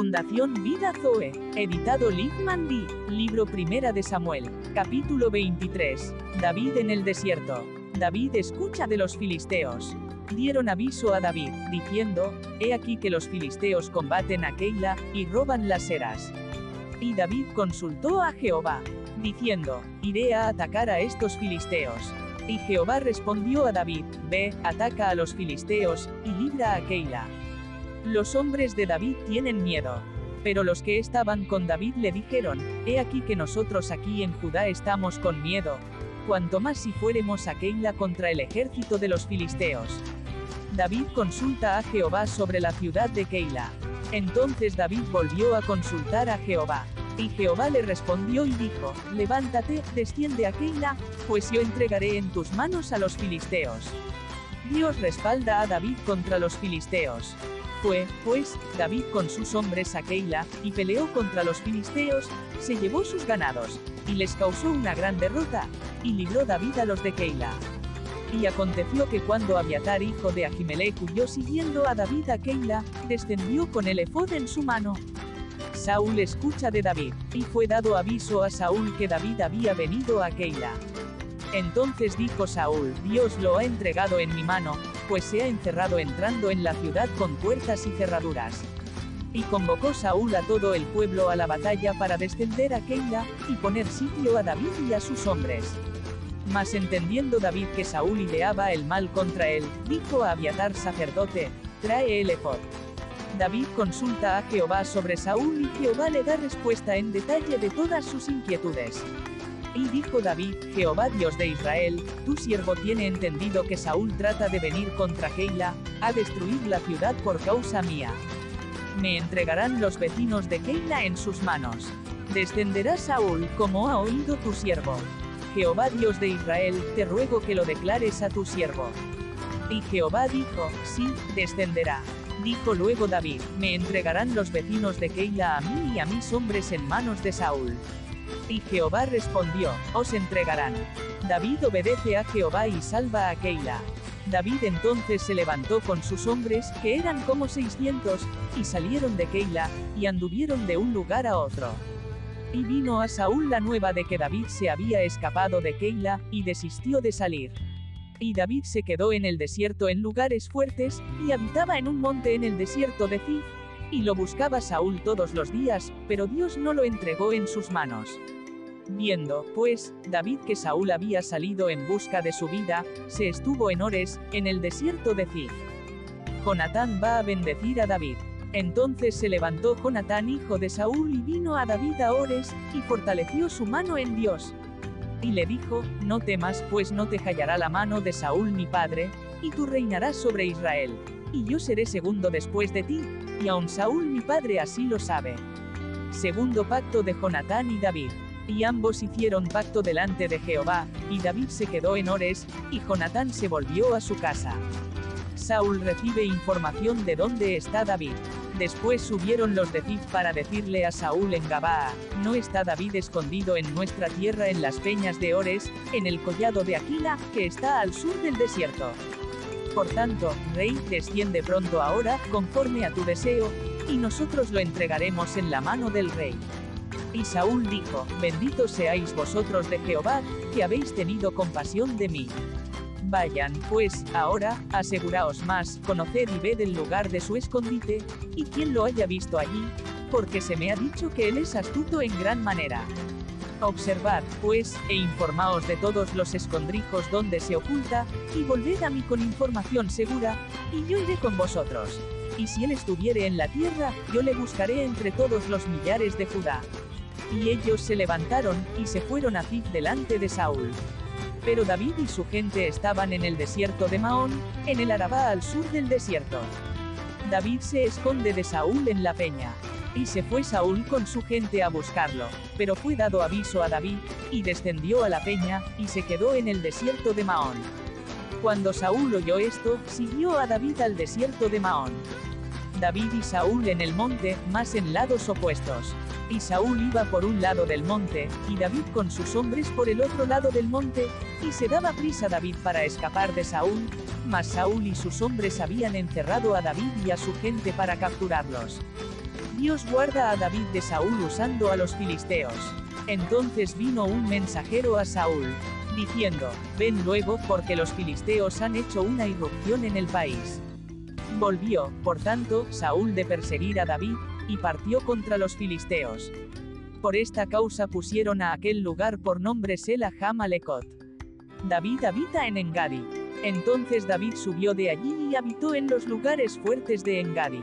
Fundación Vida Zoe, editado Lickman D. Libro Primera de Samuel, capítulo 23. David en el desierto. David escucha de los filisteos. Dieron aviso a David, diciendo, He aquí que los filisteos combaten a Keila, y roban las eras. Y David consultó a Jehová, diciendo, Iré a atacar a estos filisteos. Y Jehová respondió a David, Ve, ataca a los filisteos, y libra a Keila. Los hombres de David tienen miedo. Pero los que estaban con David le dijeron, He aquí que nosotros aquí en Judá estamos con miedo, cuanto más si fuéremos a Keila contra el ejército de los filisteos. David consulta a Jehová sobre la ciudad de Keila. Entonces David volvió a consultar a Jehová. Y Jehová le respondió y dijo, Levántate, desciende a Keila, pues yo entregaré en tus manos a los filisteos. Dios respalda a David contra los filisteos. Fue, pues, David con sus hombres a Keila, y peleó contra los filisteos, se llevó sus ganados, y les causó una gran derrota, y libró David a los de Keila. Y aconteció que cuando Abiatar hijo de Ahimelech huyó siguiendo a David a Keila, descendió con el efod en su mano. Saúl escucha de David, y fue dado aviso a Saúl que David había venido a Keila. Entonces dijo Saúl, Dios lo ha entregado en mi mano, pues se ha encerrado entrando en la ciudad con puertas y cerraduras. Y convocó Saúl a todo el pueblo a la batalla para descender a Keila, y poner sitio a David y a sus hombres. Mas entendiendo David que Saúl ideaba el mal contra él, dijo a Abiatar sacerdote, trae el efod. David consulta a Jehová sobre Saúl y Jehová le da respuesta en detalle de todas sus inquietudes. Y dijo David, Jehová Dios de Israel, tu siervo tiene entendido que Saúl trata de venir contra Keila, a destruir la ciudad por causa mía. Me entregarán los vecinos de Keila en sus manos. Descenderá Saúl, como ha oído tu siervo. Jehová Dios de Israel, te ruego que lo declares a tu siervo. Y Jehová dijo, sí, descenderá. Dijo luego David, me entregarán los vecinos de Keila a mí y a mis hombres en manos de Saúl. Y Jehová respondió, os entregarán. David obedece a Jehová y salva a Keila. David entonces se levantó con sus hombres, que eran como seiscientos, y salieron de Keila, y anduvieron de un lugar a otro. Y vino a Saúl la nueva de que David se había escapado de Keila, y desistió de salir. Y David se quedó en el desierto en lugares fuertes, y habitaba en un monte en el desierto de Zif, y lo buscaba Saúl todos los días, pero Dios no lo entregó en sus manos. Viendo, pues, David que Saúl había salido en busca de su vida, se estuvo en Ores, en el desierto de Zif. Jonatán va a bendecir a David. Entonces se levantó Jonatán hijo de Saúl y vino a David a Ores, y fortaleció su mano en Dios. Y le dijo, no temas, pues no te hallará la mano de Saúl mi padre, y tú reinarás sobre Israel. Y yo seré segundo después de ti, y aun Saúl mi padre así lo sabe. Segundo pacto de Jonatán y David. Y ambos hicieron pacto delante de Jehová, y David se quedó en Ores, y Jonatán se volvió a su casa. Saúl recibe información de dónde está David. Después subieron los de Zif para decirle a Saúl en Gabaa, ¿no está David escondido en nuestra tierra en las peñas de Ores, en el collado de Aquila, que está al sur del desierto? Por tanto, rey, desciende pronto ahora, conforme a tu deseo, y nosotros lo entregaremos en la mano del rey. Y Saúl dijo, Benditos seáis vosotros de Jehová, que habéis tenido compasión de mí. Vayan, pues, ahora, aseguraos más, conoced y ved el lugar de su escondite, y quien lo haya visto allí, porque se me ha dicho que él es astuto en gran manera. Observad, pues, e informaos de todos los escondrijos donde se oculta, y volved a mí con información segura, y yo iré con vosotros. Y si él estuviere en la tierra, yo le buscaré entre todos los millares de Judá. Y ellos se levantaron, y se fueron a Zif delante de Saúl. Pero David y su gente estaban en el desierto de Maón, en el Arabá al sur del desierto. David se esconde de Saúl en la peña. Y se fue Saúl con su gente a buscarlo, pero fue dado aviso a David, y descendió a la peña, y se quedó en el desierto de Maón. Cuando Saúl oyó esto, siguió a David al desierto de Maón. David y Saúl en el monte, más en lados opuestos. Y Saúl iba por un lado del monte, y David con sus hombres por el otro lado del monte, y se daba prisa David para escapar de Saúl, mas Saúl y sus hombres habían encerrado a David y a su gente para capturarlos. Dios guarda a David de Saúl usando a los filisteos. Entonces vino un mensajero a Saúl, diciendo, ven luego, porque los filisteos han hecho una irrupción en el país. Volvió, por tanto, Saúl de perseguir a David, y partió contra los filisteos. Por esta causa pusieron a aquel lugar por nombre Sela Hamalekot. David habita en Engadi. Entonces David subió de allí y habitó en los lugares fuertes de Engadi.